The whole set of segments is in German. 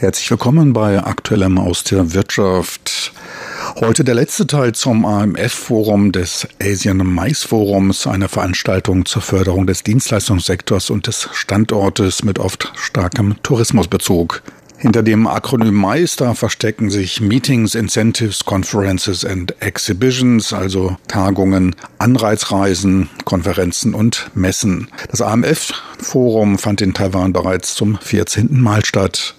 Herzlich willkommen bei Aktuellem aus der Wirtschaft. Heute der letzte Teil zum AMF-Forum des Asian Mais Forums, eine Veranstaltung zur Förderung des Dienstleistungssektors und des Standortes mit oft starkem Tourismusbezug. Hinter dem Akronym da verstecken sich Meetings, Incentives, Conferences and Exhibitions, also Tagungen, Anreizreisen, Konferenzen und Messen. Das AMF-Forum fand in Taiwan bereits zum 14. Mal statt.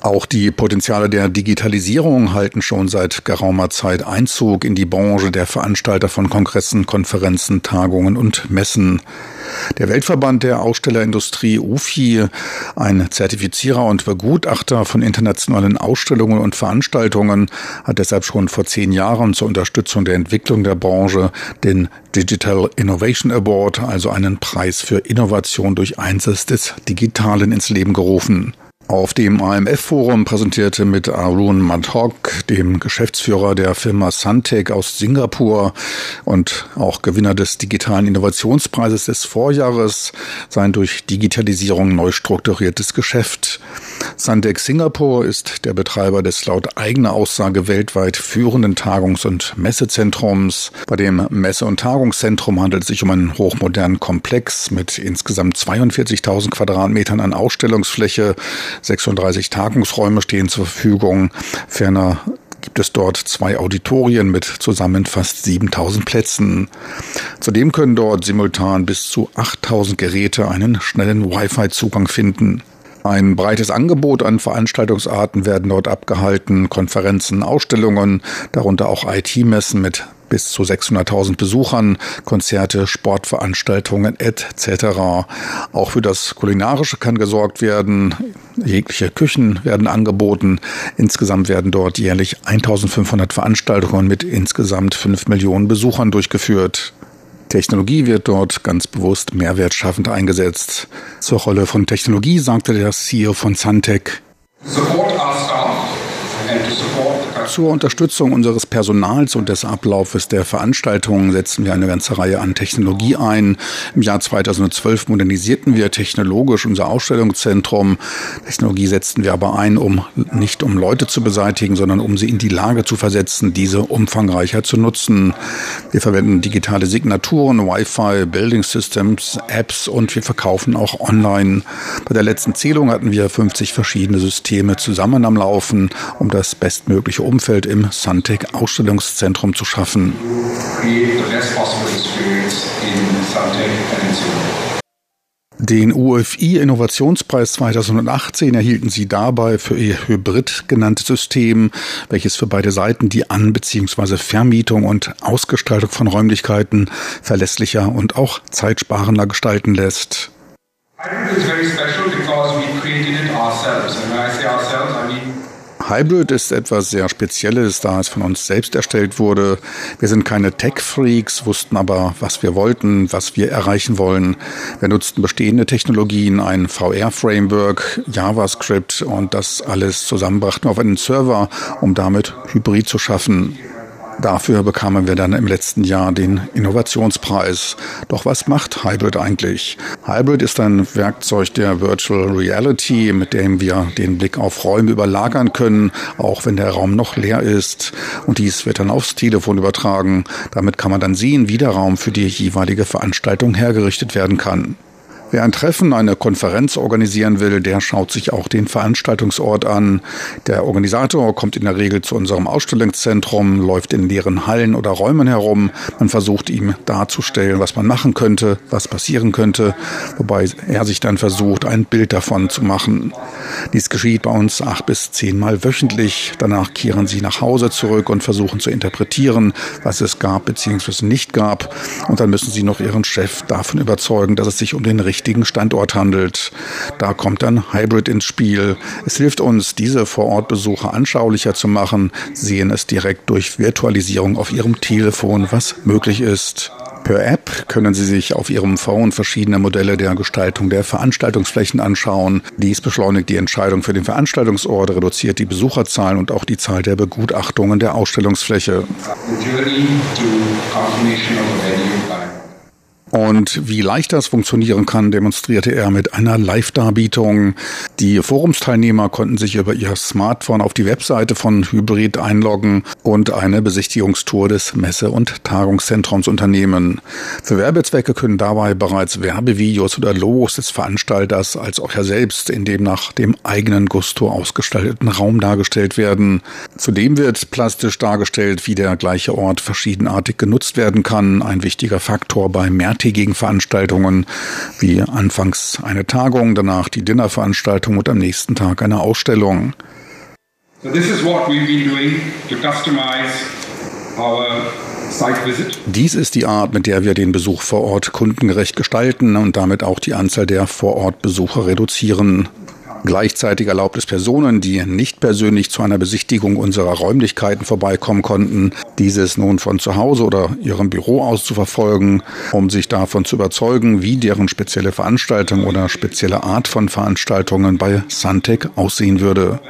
Auch die Potenziale der Digitalisierung halten schon seit geraumer Zeit Einzug in die Branche der Veranstalter von Kongressen, Konferenzen, Tagungen und Messen. Der Weltverband der Ausstellerindustrie UFI, ein Zertifizierer und Begutachter von internationalen Ausstellungen und Veranstaltungen, hat deshalb schon vor zehn Jahren zur Unterstützung der Entwicklung der Branche den Digital Innovation Award, also einen Preis für Innovation durch Einsatz des Digitalen ins Leben gerufen. Auf dem AMF-Forum präsentierte mit Arun Madhok, dem Geschäftsführer der Firma Suntech aus Singapur und auch Gewinner des digitalen Innovationspreises des Vorjahres, sein durch Digitalisierung neu strukturiertes Geschäft. Suntech Singapur ist der Betreiber des laut eigener Aussage weltweit führenden Tagungs- und Messezentrums. Bei dem Messe- und Tagungszentrum handelt es sich um einen hochmodernen Komplex mit insgesamt 42.000 Quadratmetern an Ausstellungsfläche 36 Tagungsräume stehen zur Verfügung. Ferner gibt es dort zwei Auditorien mit zusammen fast 7000 Plätzen. Zudem können dort simultan bis zu 8000 Geräte einen schnellen Wi-Fi-Zugang finden. Ein breites Angebot an Veranstaltungsarten werden dort abgehalten, Konferenzen, Ausstellungen, darunter auch IT-Messen mit bis zu 600.000 Besuchern, Konzerte, Sportveranstaltungen etc. Auch für das Kulinarische kann gesorgt werden. Jegliche Küchen werden angeboten. Insgesamt werden dort jährlich 1500 Veranstaltungen mit insgesamt 5 Millionen Besuchern durchgeführt. Technologie wird dort ganz bewusst mehrwertschaffend eingesetzt. Zur Rolle von Technologie sagte der CEO von Suntech. Support our staff zur Unterstützung unseres Personals und des Ablaufes der Veranstaltungen setzen wir eine ganze Reihe an Technologie ein. Im Jahr 2012 modernisierten wir technologisch unser Ausstellungszentrum. Technologie setzten wir aber ein, um nicht um Leute zu beseitigen, sondern um sie in die Lage zu versetzen, diese umfangreicher zu nutzen. Wir verwenden digitale Signaturen, Wi-Fi, Building Systems, Apps und wir verkaufen auch online. Bei der letzten Zählung hatten wir 50 verschiedene Systeme zusammen am Laufen, um das bestmögliche Umfeld im Suntec Ausstellungszentrum zu schaffen. Den UFI Innovationspreis 2018 erhielten sie dabei für ihr Hybrid genanntes System, welches für beide Seiten die An- bzw. Vermietung und Ausgestaltung von Räumlichkeiten verlässlicher und auch zeitsparender gestalten lässt. Hybrid is very special because we created it ourselves. And when I say ourselves, I mean Hybrid ist etwas sehr Spezielles, da es von uns selbst erstellt wurde. Wir sind keine Tech-Freaks, wussten aber, was wir wollten, was wir erreichen wollen. Wir nutzten bestehende Technologien, ein VR-Framework, JavaScript und das alles zusammenbrachten auf einen Server, um damit Hybrid zu schaffen. Dafür bekamen wir dann im letzten Jahr den Innovationspreis. Doch was macht Hybrid eigentlich? Hybrid ist ein Werkzeug der Virtual Reality, mit dem wir den Blick auf Räume überlagern können, auch wenn der Raum noch leer ist. Und dies wird dann aufs Telefon übertragen. Damit kann man dann sehen, wie der Raum für die jeweilige Veranstaltung hergerichtet werden kann. Wer ein Treffen, eine Konferenz organisieren will, der schaut sich auch den Veranstaltungsort an. Der Organisator kommt in der Regel zu unserem Ausstellungszentrum, läuft in leeren Hallen oder Räumen herum. Man versucht ihm darzustellen, was man machen könnte, was passieren könnte, wobei er sich dann versucht, ein Bild davon zu machen. Dies geschieht bei uns acht bis zehnmal wöchentlich. Danach kehren sie nach Hause zurück und versuchen zu interpretieren, was es gab bzw. nicht gab. Und dann müssen sie noch ihren Chef davon überzeugen, dass es sich um den richtigen richtigen Standort handelt. Da kommt dann Hybrid ins Spiel. Es hilft uns, diese Vorortbesuche anschaulicher zu machen, sehen es direkt durch Virtualisierung auf ihrem Telefon, was möglich ist. Per App können Sie sich auf Ihrem Phone verschiedene Modelle der Gestaltung der Veranstaltungsflächen anschauen. Dies beschleunigt die Entscheidung für den Veranstaltungsort, reduziert die Besucherzahlen und auch die Zahl der Begutachtungen der Ausstellungsfläche. Und wie leicht das funktionieren kann, demonstrierte er mit einer Live-Darbietung. Die Forumsteilnehmer konnten sich über ihr Smartphone auf die Webseite von Hybrid einloggen und eine Besichtigungstour des Messe- und Tagungszentrums unternehmen. Für Werbezwecke können dabei bereits Werbevideos oder Logos des Veranstalters als auch er selbst in dem nach dem eigenen Gusto ausgestalteten Raum dargestellt werden. Zudem wird plastisch dargestellt, wie der gleiche Ort verschiedenartig genutzt werden kann. Ein wichtiger Faktor bei Mehrtätigkeiten mehrtägigen Veranstaltungen, wie anfangs eine Tagung, danach die Dinnerveranstaltung und am nächsten Tag eine Ausstellung. So this is what we've been doing to customize our dies ist die Art, mit der wir den Besuch vor Ort kundengerecht gestalten und damit auch die Anzahl der Vorortbesucher reduzieren. Gleichzeitig erlaubt es Personen, die nicht persönlich zu einer Besichtigung unserer Räumlichkeiten vorbeikommen konnten, dieses nun von zu Hause oder ihrem Büro aus zu verfolgen, um sich davon zu überzeugen, wie deren spezielle Veranstaltung oder spezielle Art von Veranstaltungen bei Santec aussehen würde.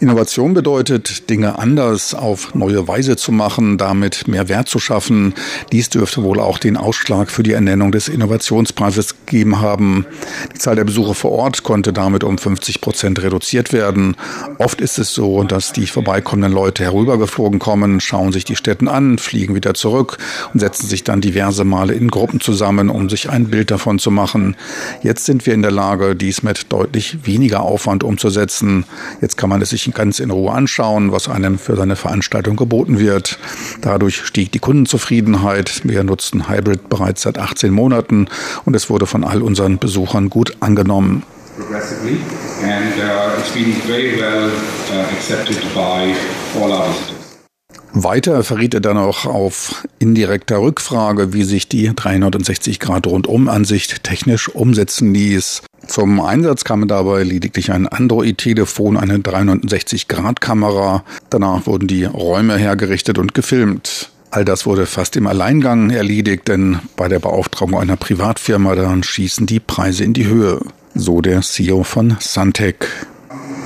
Innovation bedeutet, Dinge anders auf neue Weise zu machen, damit mehr Wert zu schaffen. Dies dürfte wohl auch den Ausschlag für die Ernennung des Innovationspreises gegeben haben. Die Zahl der Besucher vor Ort konnte damit um 50 Prozent reduziert werden. Oft ist es so, dass die vorbeikommenden Leute herübergeflogen kommen, schauen sich die Städten an, fliegen wieder zurück und setzen sich dann diverse Male in Gruppen zusammen, um sich ein Bild davon zu machen. Jetzt sind wir in der Lage, dies mit deutlich weniger Aufwand umzusetzen. Jetzt kann man es sich ganz in Ruhe anschauen, was einem für seine Veranstaltung geboten wird. Dadurch stieg die Kundenzufriedenheit. Wir nutzten Hybrid bereits seit 18 Monaten und es wurde von all unseren Besuchern gut angenommen. Uh, uh. Weiter verriet er dann auch auf indirekter Rückfrage, wie sich die 360-Grad-Rundum-Ansicht technisch umsetzen ließ. Zum Einsatz kam dabei lediglich ein Android-Telefon, eine 360-Grad-Kamera. Danach wurden die Räume hergerichtet und gefilmt. All das wurde fast im Alleingang erledigt, denn bei der Beauftragung einer Privatfirma dann schießen die Preise in die Höhe. So der CEO von Suntech.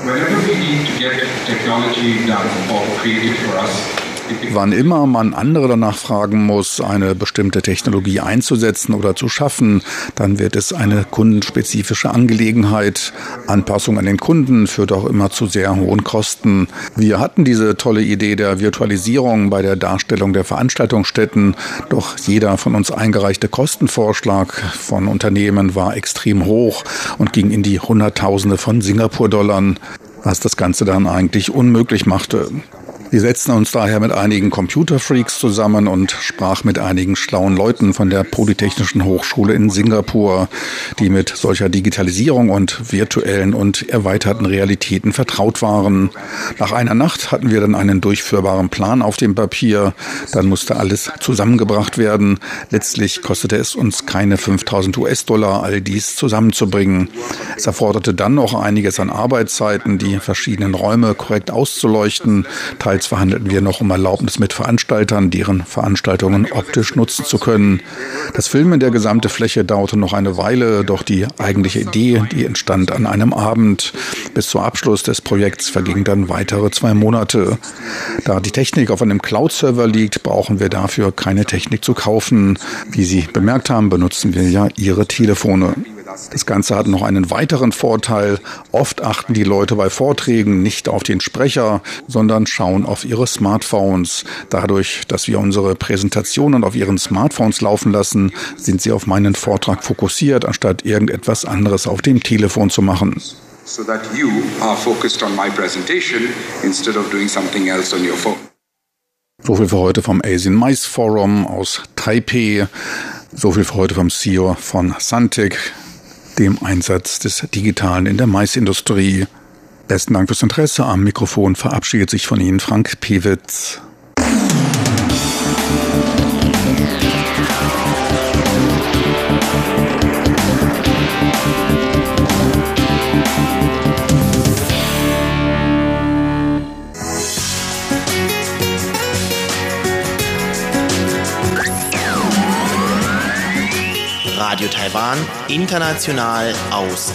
Whenever we need to get technology done or created for us, Wann immer man andere danach fragen muss, eine bestimmte Technologie einzusetzen oder zu schaffen, dann wird es eine kundenspezifische Angelegenheit. Anpassung an den Kunden führt auch immer zu sehr hohen Kosten. Wir hatten diese tolle Idee der Virtualisierung bei der Darstellung der Veranstaltungsstätten, doch jeder von uns eingereichte Kostenvorschlag von Unternehmen war extrem hoch und ging in die Hunderttausende von Singapur-Dollar, was das Ganze dann eigentlich unmöglich machte. Wir setzten uns daher mit einigen Computerfreaks zusammen und sprach mit einigen schlauen Leuten von der Polytechnischen Hochschule in Singapur, die mit solcher Digitalisierung und virtuellen und erweiterten Realitäten vertraut waren. Nach einer Nacht hatten wir dann einen durchführbaren Plan auf dem Papier. Dann musste alles zusammengebracht werden. Letztlich kostete es uns keine 5000 US-Dollar, all dies zusammenzubringen. Es erforderte dann noch einiges an Arbeitszeiten, die verschiedenen Räume korrekt auszuleuchten, teils Jetzt verhandelten wir noch um Erlaubnis mit Veranstaltern, deren Veranstaltungen optisch nutzen zu können. Das Filmen der gesamte Fläche dauerte noch eine Weile, doch die eigentliche Idee, die entstand an einem Abend. Bis zum Abschluss des Projekts vergingen dann weitere zwei Monate. Da die Technik auf einem Cloud-Server liegt, brauchen wir dafür keine Technik zu kaufen. Wie Sie bemerkt haben, benutzen wir ja Ihre Telefone. Das Ganze hat noch einen weiteren Vorteil. Oft achten die Leute bei Vorträgen nicht auf den Sprecher, sondern schauen auf ihre Smartphones. Dadurch, dass wir unsere Präsentationen auf ihren Smartphones laufen lassen, sind sie auf meinen Vortrag fokussiert, anstatt irgendetwas anderes auf dem Telefon zu machen. So that you are focused on my presentation instead of doing something else on your phone. So viel für heute vom Asian Mice Forum aus Taipei. So viel für heute vom CEO von Santic dem Einsatz des Digitalen in der Maisindustrie. Besten Dank fürs Interesse. Am Mikrofon verabschiedet sich von Ihnen Frank Pewitz. Taiwan, international aus